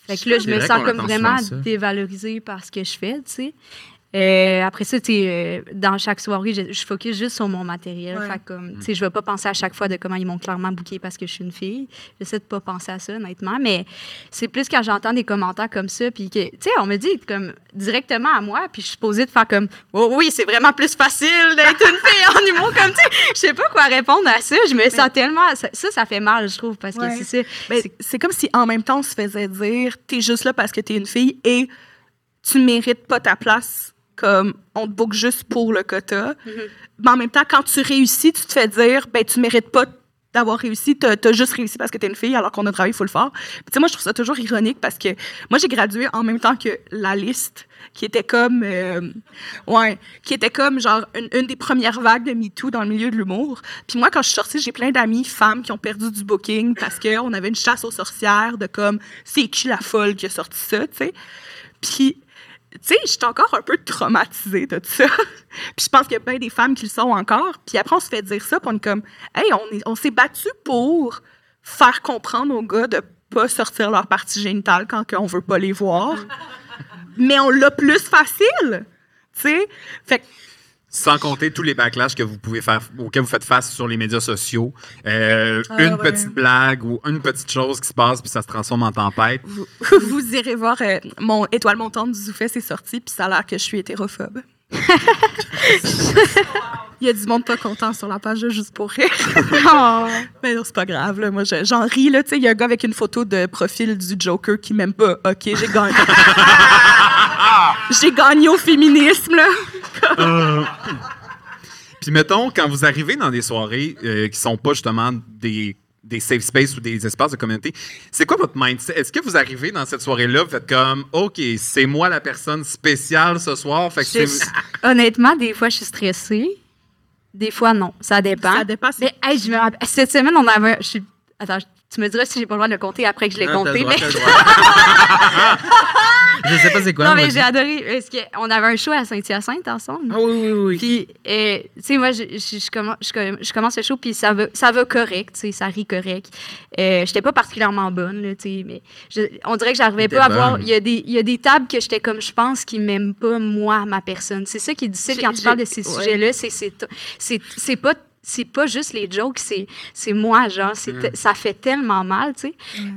Fait que là, je me sens comme vraiment dévalorisée par ce que je fais, tu sais. Euh, après ça, tu sais, euh, dans chaque soirée, je, je focus juste sur mon matériel. Ouais. Fait que, comme, tu sais, je vais pas penser à chaque fois de comment ils m'ont clairement booké parce que je suis une fille. J'essaie de pas penser à ça, honnêtement. Mais c'est plus quand j'entends des commentaires comme ça, puis que, tu sais, on me dit comme directement à moi, puis je suis supposée de faire comme, oh oui, c'est vraiment plus facile d'être une fille en humour comme, tu sais, je sais pas quoi répondre à ça. Je me sens tellement, ça, ça, ça fait mal, je trouve, parce Ouais. que c'est ça. C'est- c'est comme si en même temps on se faisait dire t'es juste là parce que t'es une fille et tu mérites pas ta place comme on te book juste pour le quota. Mais en même temps, quand tu réussis, tu te fais dire ben tu mérites pas d'avoir réussi, t'as as juste réussi parce que t'es une fille alors qu'on a travaillé full fort. Tu sais, moi je trouve ça toujours ironique parce que moi j'ai gradué en même temps que la liste qui était comme euh, ouais, qui était comme genre une, une des premières vagues de MeToo dans le milieu de l'humour. Puis moi quand je suis sortie, j'ai plein d'amis femmes qui ont perdu du booking parce qu'on avait une chasse aux sorcières de comme c'est qui la folle qui a sorti ça, tu sais? Puis tu sais, j'étais encore un peu traumatisée de tout ça. puis je pense qu'il y a bien des femmes qui le sont encore. Puis après, on se fait dire ça, puis on est comme, hey, on s'est battu pour faire comprendre aux gars de pas sortir leur partie génitale quand on veut pas les voir. Mais on l'a plus facile, tu sais. Fait que Sans compter tous les backlash que vous pouvez faire, auxquels vous faites face sur les médias sociaux. Euh, Ah, une ouais. petite blague ou une petite chose qui se passe, puis ça se transforme en tempête. vous, vous irez voir euh, mon étoile montante du Zoufès est sorti, puis ça a l'air que je suis hétérophobe. Il y a du monde pas content sur la page Juste pour rire. Oh. Mais non, c'est pas grave. Là. Moi, je- j'en ris. là. Tu sais, Il y a un gars avec une photo de profil du Joker qui m'aime pas. OK, j'ai gagné. J'ai gagné au féminisme. Là. Puis mettons, quand vous arrivez dans des soirées euh, qui sont pas justement des, des safe spaces ou des espaces de communauté, c'est quoi votre mindset? Est-ce que vous arrivez dans cette soirée-là, vous faites comme, OK, c'est moi la personne spéciale ce soir, fait que Je- c'est... honnêtement, des fois, je suis stressée. Des fois, non. Ça dépend. Ça dépasse. Mais hey, je me rappelle- cette semaine, on avait. Je suis- Attends, tu me diras si j'ai pas le droit de le compter après que je l'ai Non, compté. droit, mais... je sais pas c'est quoi. non, mais j'ai adoré. Parce qu'on avait un show à Saint-Hyacinthe ensemble. Ah oui, oui, oui. Puis, euh, tu sais, moi, je, je, je commence, je, com- je commence le show, puis ça va, ça va correct, tu sais, ça rit correct. Euh, j'étais pas particulièrement bonne, là, tu sais, mais on dirait que j'arrivais pas à voir. Il y, a des, il y a des tables que j'étais comme, je pense, qui m'aiment pas, moi, ma personne. C'est ça qui est difficile quand tu parles de ces ouais. sujets-là, c'est c'est c'est c'est pas c'est pas juste les jokes, c'est c'est moi, genre, c'est Mm. ça fait tellement mal, tu sais.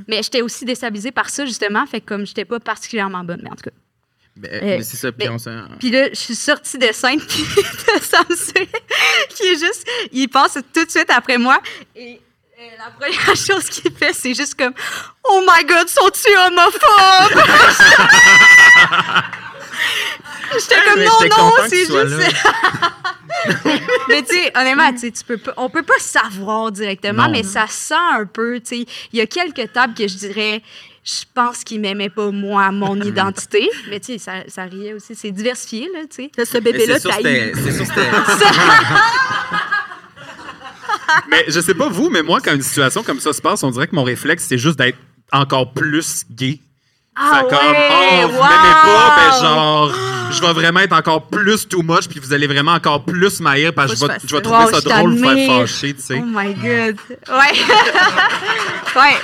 Mais j'étais aussi déstabilisée par ça, justement, fait que comme j'étais pas particulièrement bonne, mais en tout cas. Mais, Euh, mais c'est ça, puis mais- on s'en- Puis là, je suis sortie de scène, puis t'as Samsung qui est juste, il passe tout de suite après moi. Et euh, la première chose qu'il fait, c'est juste comme Oh my god, sont-tu homophobes? J'étais comme Mais non, non, c'est juste. mais tu sais, honnêtement, tu sais, tu peux pas, on peut pas savoir directement, Non. mais ça sent un peu. Tu sais, il y a quelques tables que je dirais. Je pense qu'il m'aimait pas moi, mon identité. Mais tu sais, ça, ça riait aussi. C'est diversifié, là, tu sais. Ce Mais bébé-là, c'est sûr, t'as c'était- eu. c'est sûr, c'était. Mais je sais pas vous, mais moi, quand une situation comme ça se passe, on dirait que mon réflexe, c'est juste d'être encore plus gay. Ah comme, oh, vous wow! m'aimez pas, ben genre, je vais vraiment être encore plus too much, puis vous allez vraiment encore plus m'haïr, parce que je vais, que trouver ça. drôle, vous faire fâcher, tu sais. Oh my God. Ouais. ouais.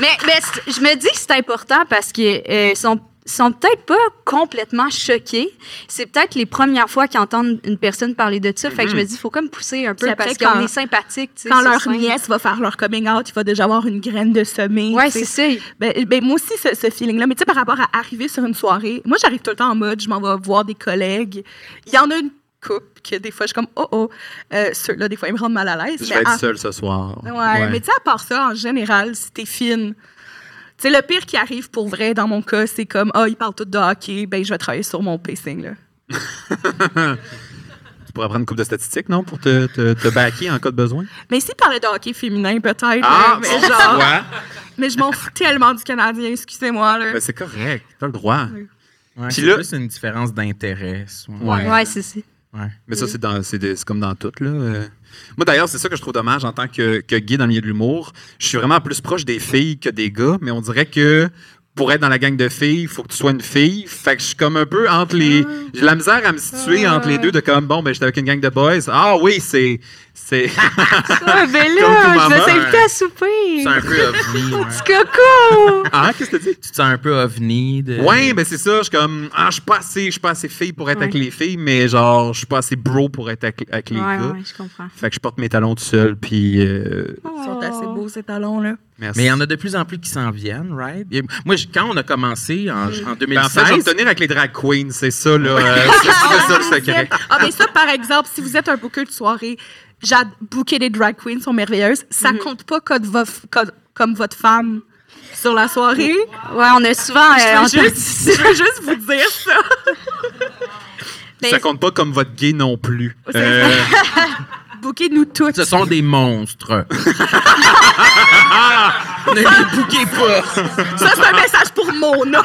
Mais, mais je me dis que c'est important parce qu'ils euh, sont, sont peut-être pas complètement choqués. C'est peut-être les premières fois qu'ils entendent une personne parler de ça. Fait que je me dis, il faut comme pousser un peu après, parce quand- qu'on est sympathique. tu sais, Quand leur scène. nièce va faire leur coming out, il va déjà avoir une graine de semée. Sais. c'est ça. Ben, ben, moi aussi, ce, ce feeling-là. Mais tu sais, par rapport à arriver sur une soirée, moi, j'arrive tout le temps en mode, je m'en vais voir des collègues. Il y en a une couple que des fois, je suis comme, oh oh, euh, ceux-là, des fois, ils me rendent mal à l'aise. Je vais être en- seul ce soir. Ouais, mais tu sais, à part ça, en général, si t'es fine. Tu sais, le pire qui arrive pour vrai, dans mon cas, c'est comme, ah, ils parlent tout de hockey, ben, je vais travailler sur mon pacing, là. Tu pourrais prendre une coupe de statistiques, non, pour te, te, te backer en cas de besoin? Mais s'ils parlaient de hockey féminin, peut-être, Ah, là, mais genre. ouais. Mais je m'en fous tellement du Canadien, excusez-moi, là. Ben, c'est correct, t'as le droit. Ouais, Puis c'est là- plus une différence d'intérêt. Ouais. Ouais, c'est ça. Ouais. Mais ça, c'est, dans, c'est, des- c'est comme dans tout. Là. Moi, d'ailleurs, c'est ça que je trouve dommage en tant que, que gay dans le milieu de l'humour. Je suis vraiment plus proche des filles que des gars, mais on dirait que pour être dans la gang de filles, il faut que tu sois une fille. Fait que je suis comme un peu entre les. J'ai la misère à me situer entre les deux de comme, bon, ben, j'étais avec une gang de boys. Ah oui, c'est. C'est. Ouais, ben là, je vais t'inviter à souper. C'est un peu ovni. ouais. Petit coco. ah, qu'est-ce que tu dis? Tu te sens un peu ovni. De... Ouais, ben c'est ça. Je suis comme, ah, je suis pas assez, je suis pas assez fille pour être Ouais. avec les filles, mais genre, je suis pas assez bro pour être avec, avec les Ouais, gars. ouais, je comprends. Fait que je porte mes talons tout seul, puis. euh, Ils sont assez beaux, ces talons-là. merci. Mais il y en a de plus en plus qui s'en viennent, right? Et Moi, je- quand on a commencé en, en Ben, en fait, je vais 2016, tenir avec les drag queens, c'est ça, là. euh, c'est c'est ça le secret. Ah, mais ça, par exemple, si vous êtes un booker de soirée, j'ai booké des drag queens sont merveilleuses. Ça compte pas comme, vo- comme, comme votre femme sur la soirée. Ouais, on a souvent. euh, Je veux, juste, je veux juste vous dire ça. Mais Ça compte pas comme votre gay non plus. C'est Euh, Booker-nous toutes. ce sont des monstres. ne les bouquez pas. Ça, c'est un message pour Mona.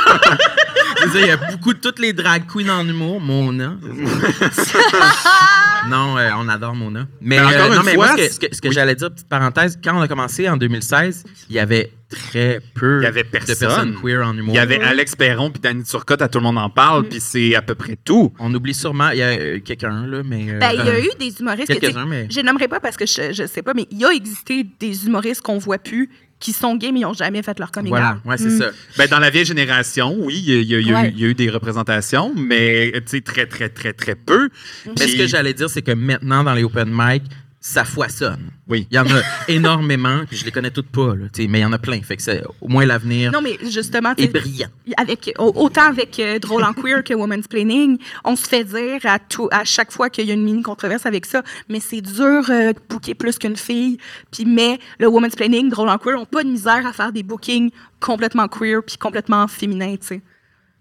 Il y a beaucoup de toutes les drag queens en humour. Mona. non, euh, on adore Mona. Mais, Mais encore euh, non, une mais fois, moi, ce que, ce que- ce que j'allais dire, petite parenthèse, quand on a commencé en 2016, il y avait très peu Il y avait de personne. personnes queer en humour. Il y avait Alex Perron puis Danny Turcotte, à tout le monde en parle, puis c'est à peu près tout. On oublie sûrement, il y a euh, quelqu'un, là, mais. euh, Ben, il y a eu des humoristes. que, mais. Je les nommerai pas parce que je, je sais pas, mais il y a existé des humoristes qu'on voit plus qui sont gays mais ils n'ont jamais fait leur coming Voilà, out. ouais, c'est Mm. ça. Ben, dans la vieille génération, oui, il y a, y y Ouais. eu, il y a eu des représentations, mais tu sais, très, très, très, très peu. Mais Puis- ce que j'allais dire, c'est que maintenant, dans les open mic, ça foisonne. Oui. Il y en a énormément, puis je les connais toutes pas, là, mais il y en a plein. Fait que c'est au moins l'avenir Non, mais justement, est brillant. avec, au- autant avec euh, Drôle en Queer que Woman's Planning, on se fait dire à, tout, à chaque fois qu'il y a une mini controverse avec ça, mais c'est dur euh, de booker plus qu'une fille. Puis, mais le Woman's Planning, Drôle en Queer, ont pas de misère à faire des bookings complètement queer puis complètement féminins, tu sais.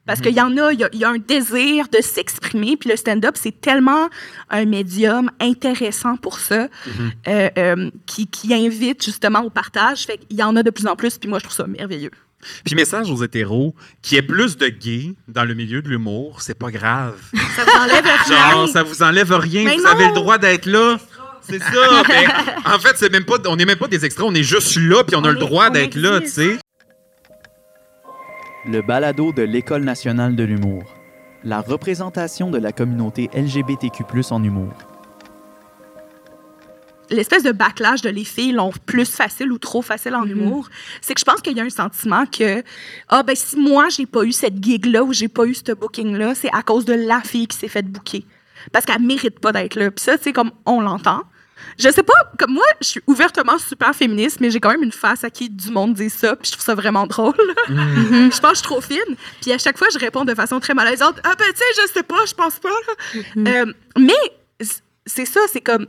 Parce qu'il y en a, il y a, il y a un désir de s'exprimer, puis le stand-up, c'est tellement un médium intéressant pour ça, euh, euh, qui, qui invite justement au partage. Fait qu'il y en a de plus en plus, puis moi, je trouve ça merveilleux. Puis message aux hétéros, qui est plus de gays dans le milieu de l'humour, c'est pas grave. Ça vous enlève Genre, rien. ça vous enlève rien, Mais vous non! avez le droit d'être là. C'est ça. mais en fait, c'est même pas, on n'est même pas des extraits, on est juste là, puis on, a le droit d'être là, tu sais. Le balado de l'École nationale de l'humour. La représentation de la communauté LGBTQ+ en humour. l'espèce de backlash de les filles l'ont plus facile ou trop facile en humour, c'est que je pense qu'il y a un sentiment que ah ben si moi j'ai pas eu cette gig là ou j'ai pas eu ce booking là, c'est à cause de la fille qui s'est faite booker parce qu'elle mérite pas d'être là. Puis ça c'est comme on l'entend. Je sais pas, comme moi, je suis ouvertement super féministe, mais j'ai quand même une face à qui du monde dit ça, puis je trouve ça vraiment drôle. je pense que je suis trop fine. Puis à chaque fois, je réponds de façon très malaisante Ah, ben, tu sais, je sais pas, je pense pas. là. Euh, mais c'est ça, c'est comme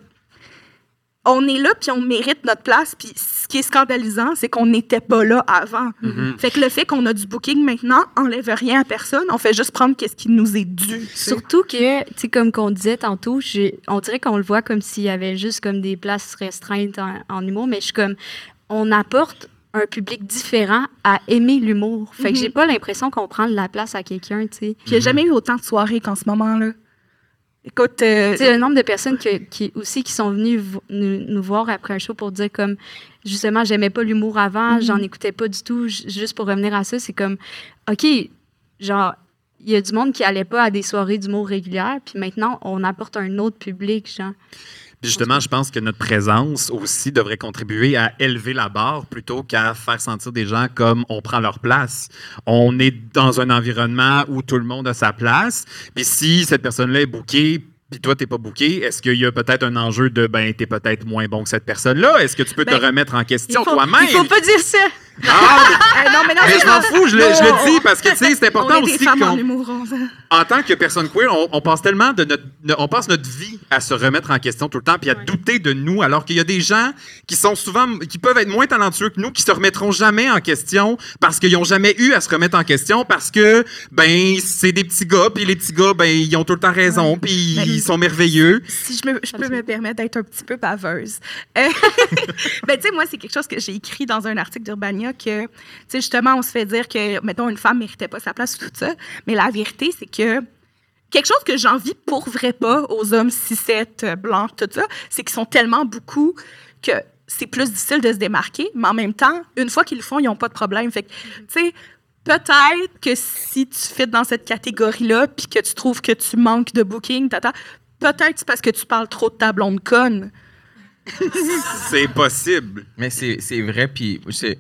on est là, puis on mérite notre place. Puis ce qui est scandalisant, c'est qu'on n'était pas là avant. Mm-hmm. Fait que le fait qu'on a du booking maintenant enlève rien à personne. On fait juste prendre qu'est-ce qui nous est dû. Surtout que, tu sais, comme qu'on disait tantôt, on dirait qu'on le voit comme s'il y avait juste comme des places restreintes en, en humour, mais je suis comme, on apporte un public différent à aimer l'humour. Fait que j'ai pas l'impression qu'on prend de la place à quelqu'un, tu sais. Puis il n'y a jamais eu autant de soirées qu'en ce moment-là. Écoute, euh, le nombre de personnes que- qui aussi qui sont venues nous, nous voir après un show pour dire comme justement j'aimais pas l'humour avant, Mhm. j'en écoutais pas du tout. Juste pour revenir à ça, c'est comme ok, genre il y a du monde qui allait pas à des soirées d'humour régulières, puis maintenant on apporte un autre public, genre. Justement, je pense que notre présence aussi devrait contribuer à élever la barre plutôt qu'à faire sentir des gens comme on prend leur place. On est dans un environnement où tout le monde a sa place. Puis si cette personne-là est bookée, puis toi, t'es pas booké, est-ce qu'il y a peut-être un enjeu de ben, t'es peut-être moins bon que cette personne-là? Est-ce que tu peux Ben, te remettre en question toi-même? il faut pas dire ça. Ah, euh, non, mais non, mais je m'en fous, je le, je le dis parce que tu sais, c'est On important est des aussi femmes en qu'on humour. on- en tant que personne queer, on, on passe tellement de notre, no- on passe notre vie à se remettre en question tout le temps, puis à douter de nous, alors qu'il y a des gens qui sont souvent, qui peuvent être moins talentueux que nous, qui se remettront jamais en question parce qu'ils ont jamais eu à se remettre en question parce que ben c'est des petits gars, puis les petits gars ben ils ont tout le temps raison, puis Mais- ils sont merveilleux. Si je, me- je peux me permettre d'être un petit peu baveuse. Euh, ben, tu sais, moi, c'est quelque chose que j'ai écrit dans un article d'Urbania que, tu sais, justement, on se fait dire que, mettons, une femme méritait pas sa place ou tout ça. Mais la vérité, c'est que quelque chose que j'envie pour vrai pas aux hommes cis-7, euh, blancs, tout ça, c'est qu'ils sont tellement beaucoup que c'est plus difficile de se démarquer, mais en même temps, une fois qu'ils le font, ils n'ont pas de problème. Fait que, tu sais, peut-être que si tu fais dans cette catégorie-là, puis que tu trouves que tu manques de booking, tata, peut-être c'est parce que tu parles trop de ta blonde conne. C'est possible. Mais c'est c'est vrai, puis c'est.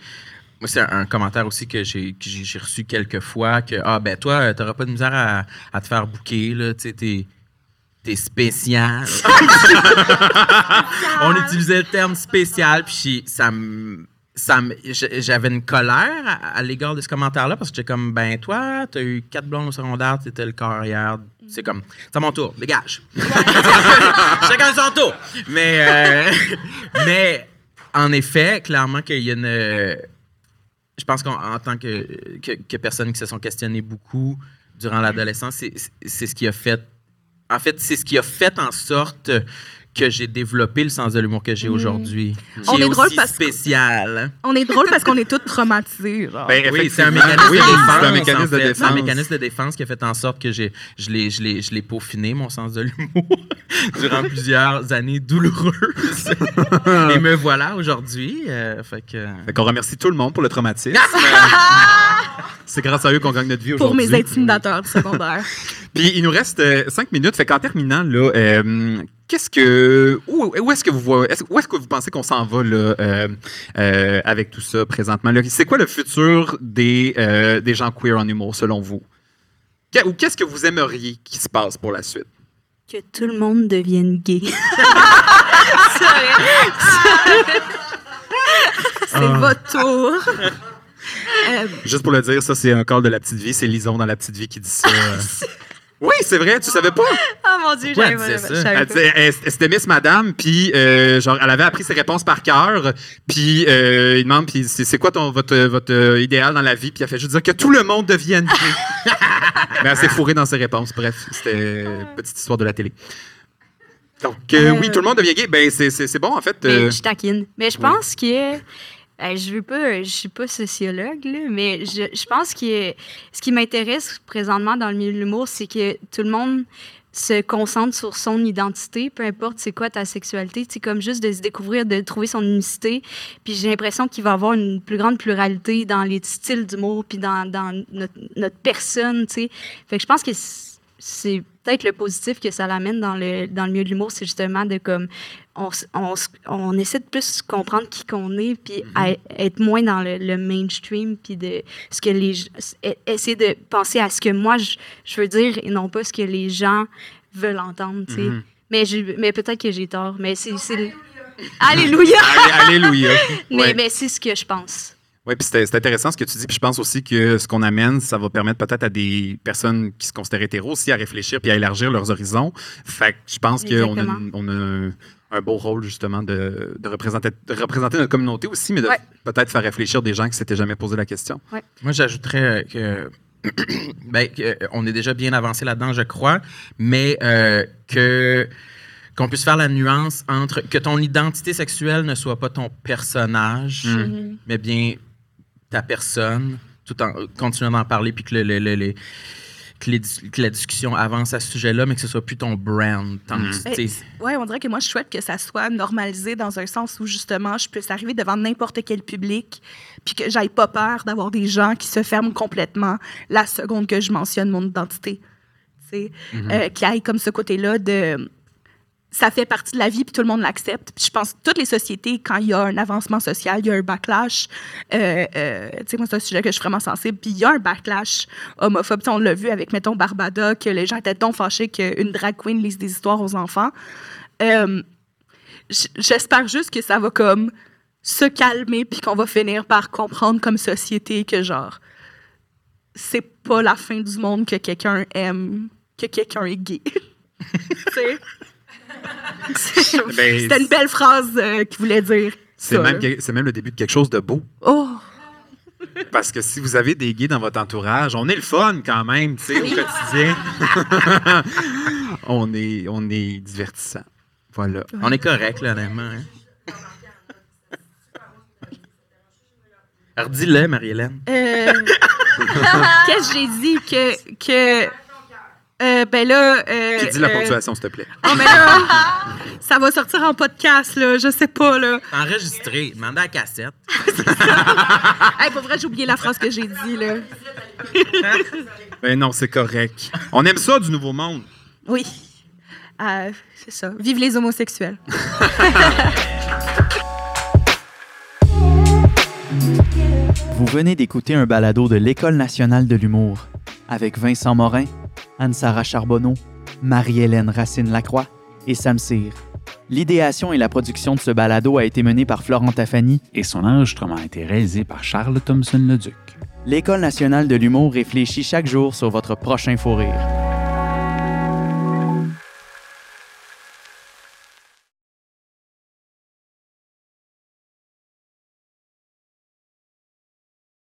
Moi, c'est un commentaire aussi que j'ai reçu quelques fois que ah ben toi t'auras pas de misère à, à te faire bouquer là, tu sais t'es t'es spécial. On utilisait le terme spécial puis ça me j'avais une colère à, à l'égard de ce commentaire-là parce que j'étais comme ben toi t'as eu quatre blondes au secondaire t'étais le carrière c'est comme c'est à mon tour dégage. Chacun son tour. Mais euh, mais en effet clairement qu'il y a une euh, je pense qu'en en tant que, que, que personnes qui se sont questionnées beaucoup durant l'adolescence, c'est ce qui a fait. En fait, c'est ce qui a fait en sorte que j'ai développé le sens de l'humour que j'ai aujourd'hui. Qui On est drôle aussi parce que- spécial. On est drôle parce qu'on est tous traumatisés. genre. Ben, Oui, c'est un mécanisme Oui, de défense. c'est un mécanisme fait. Défense. un mécanisme de défense qui a fait en sorte que j'ai, je l'ai, je l'ai, je l'ai peaufiné, mon sens de l'humour, durant plusieurs années douloureuses. Et me voilà aujourd'hui. euh, fait que... Fait qu'on remercie tout le monde pour le traumatisme. C'est grâce à eux qu'on gagne notre vie pour aujourd'hui. mes intimidateurs du secondaire. Puis il nous reste euh, cinq minutes. Fait qu'en terminant, là, euh, qu'est-ce que. Où, où est-ce que vous voyez. où est-ce que vous pensez qu'on s'en va là, euh, euh, avec tout ça présentement? là? C'est quoi le futur des, euh, des gens queer en humour, selon vous? Ou qu'est-ce que vous aimeriez qui se passe pour la suite? Que tout le monde devienne gay. C'est votre tour. Euh, Juste pour le dire, ça, c'est un call de la petite vie. C'est Lison dans la petite vie qui dit ça. oui, c'est vrai, tu savais pas? oh mon dieu, j'avais pas. C'était Miss Madame, puis euh, genre, elle avait appris ses réponses par cœur, puis euh, il demande, puis c'est quoi ton, votre, votre euh, idéal dans la vie, puis elle fait juste dire que tout le monde devienne gay. Mais elle s'est fourrée dans ses réponses. Bref, c'était une petite histoire de la télé. Donc, euh, oui, tout le monde devient gay. Ben, c'est- bon, en fait. Mais je taquine. Mais je oui. pense que. Je veux suis pas sociologue, là, mais je, pense que ce qui m'intéresse présentement dans le milieu de l'humour, c'est que tout le monde se concentre sur son identité, peu importe c'est quoi ta sexualité, c'est comme juste de se découvrir, de trouver son unicité. Puis j'ai l'impression qu'il va y avoir une plus grande pluralité dans les styles d'humour, puis dans, notre, personne, tu sais. Fait que je pense que c'est peut-être le positif que ça l'amène dans le, dans le milieu de l'humour, c'est justement de comme on, on, on essaie de plus comprendre qui qu'on est, puis à- être moins dans le, le mainstream, puis de ce que les e- essayer de penser à ce que moi je, je veux dire et non pas ce que les gens veulent entendre, tu sais. Mhm. Mais, je- mais peut-être que j'ai tort, mais c'est... Alléluia! allé- Alléluia. Mais, Ouais. mais c'est ce que je pense. Oui, puis c'est intéressant ce que tu dis. Puis je pense aussi que ce qu'on amène, ça va permettre peut-être à des personnes qui se considèrent hétéros aussi à réfléchir puis à élargir leurs horizons. Fait que je pense qu'on a, on a un, beau rôle justement de, de représenter, de représenter notre communauté aussi, mais de Ouais. peut-être faire réfléchir des gens qui s'étaient jamais posé la question. Moi, j'ajouterais euh, que. ben, que, euh, on est déjà bien avancé là-dedans, je crois, mais euh, que qu'on puisse faire la nuance entre que ton identité sexuelle ne soit pas ton personnage, Mm. mais bien ta personne, tout en continuant d'en parler, puis que, le, le- le- le- que, les dis- que la discussion avance à ce sujet-là, mais que ce soit plus ton brand. tant Mm. que, sais, Ouais, on dirait que moi, je souhaite que ça soit normalisé dans un sens où, justement, je puisse arriver devant n'importe quel public, puis que j'aille pas peur d'avoir des gens qui se ferment complètement la seconde que je mentionne mon identité. Tu sais, euh, qui aille comme ce côté-là de. Ça fait partie de la vie, puis tout le monde l'accepte. Puis je pense que toutes les sociétés, quand il y a un avancement social, il y a un backlash. euh, euh, moi, c'est un sujet que je suis vraiment sensible. Puis il y a un backlash homophobe. Tu sais, on l'a vu avec, mettons, Barbada, que les gens étaient donc fâchés qu'une drag queen lise des histoires aux enfants. Euh, J'espère juste que ça va comme se calmer puis qu'on va finir par comprendre comme société que genre c'est pas la fin du monde que quelqu'un aime que quelqu'un est gay. Tu? Ben, C'était une belle phrase euh, qu'il voulait dire. Même, c'est même le début de quelque chose de beau. Oh! Parce que si vous avez des gays dans votre entourage, on est le fun quand même, tu sais, au quotidien. on, est, on est divertissant. Voilà. on est correct, là, honnêtement. Hein? Alors, dis-le, Marie-Hélène. Euh, Qu'est-ce que j'ai dit? Que. que euh, ben là. Euh, Qui dit la euh, ponctuation, s'il te plaît? Oh, mais là, ça va sortir en podcast, là. Je sais pas, là. Enregistré, demandez à la cassette. Hey, pour vrai, j'ai oublié la phrase que j'ai dit, là. Ben non, c'est correct. On aime ça du nouveau monde. Oui. Euh, c'est ça. Vive les homosexuels. Vous venez d'écouter un balado de l'École nationale de l'humour avec Vincent Morin, Anne-Sara Charbonneau, Marie-Hélène Racine-Lacroix et Sam Cyr. L'idéation et la production de ce balado a été menée par Florent Tafani. et son enregistrement a été réalisé par Charles Thompson-Leduc. L'École nationale de l'humour réfléchit chaque jour sur votre prochain fou rire.